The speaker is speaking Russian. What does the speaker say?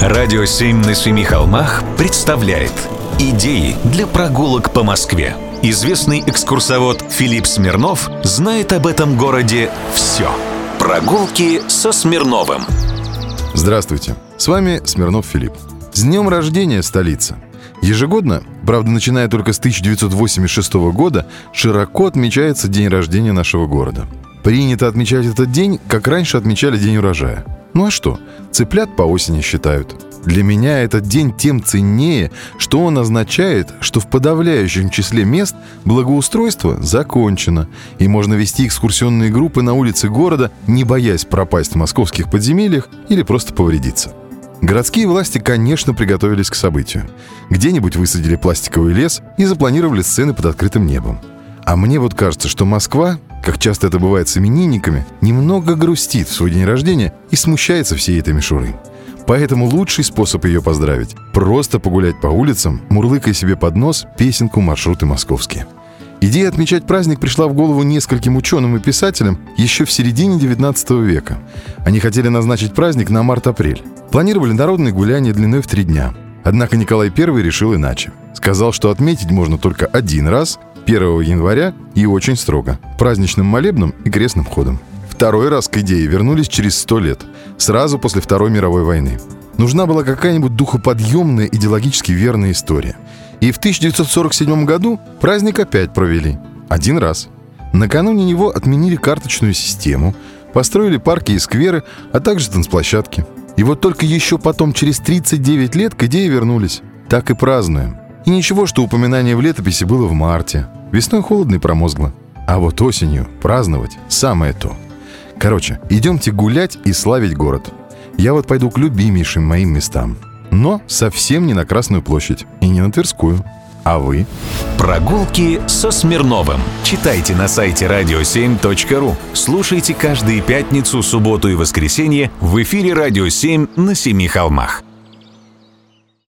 Радио «Семь на семи холмах» представляет Идеи для прогулок по Москве. Известный экскурсовод Филипп Смирнов знает об этом городе все. Прогулки со Смирновым. Здравствуйте, с вами Смирнов Филипп. С днем рождения, столица! Ежегодно, правда, начиная только с 1986 года, широко отмечается день рождения нашего города. Принято отмечать этот день, как раньше отмечали День урожая. Ну а что? Цыплят по осени считают. Для меня этот день тем ценнее, что он означает, что в подавляющем числе мест благоустройство закончено, и можно вести экскурсионные группы на улице города, не боясь пропасть в московских подземельях или просто повредиться. Городские власти, конечно, приготовились к событию. Где-нибудь высадили пластиковый лес и запланировали сцены под открытым небом. А мне вот кажется, что Москва, как часто это бывает с именинниками, немного грустит в свой день рождения и смущается всей этой мишуры. Поэтому лучший способ ее поздравить – просто погулять по улицам, мурлыкая себе под нос песенку «Маршруты московские». Идея отмечать праздник пришла в голову нескольким ученым и писателям еще в середине 19 века. Они хотели назначить праздник на март-апрель. Планировали народные гуляния длиной в три дня. Однако Николай I решил иначе. Сказал, что отметить можно только один раз, 1 января, и очень строго – праздничным молебном и крестным ходом. Второй раз к идее вернулись через сто лет, сразу после Второй мировой войны. Нужна была какая-нибудь духоподъемная, идеологически верная история. И в 1947 году праздник опять провели. Один раз. Накануне него отменили карточную систему, построили парки и скверы, а также танцплощадки. И вот только еще потом, через 39 лет, к идее вернулись. Так и празднуем. И ничего, что упоминание в летописи было в марте. Весной холодно и промозгло. А вот осенью праздновать самое то – Короче, идемте гулять и славить город. Я вот пойду к любимейшим моим местам. Но совсем не на Красную площадь и не на Тверскую. А вы? Прогулки со Смирновым. Читайте на сайте radio7.ru. Слушайте каждые пятницу, субботу и воскресенье в эфире «Радио 7» на Семи холмах.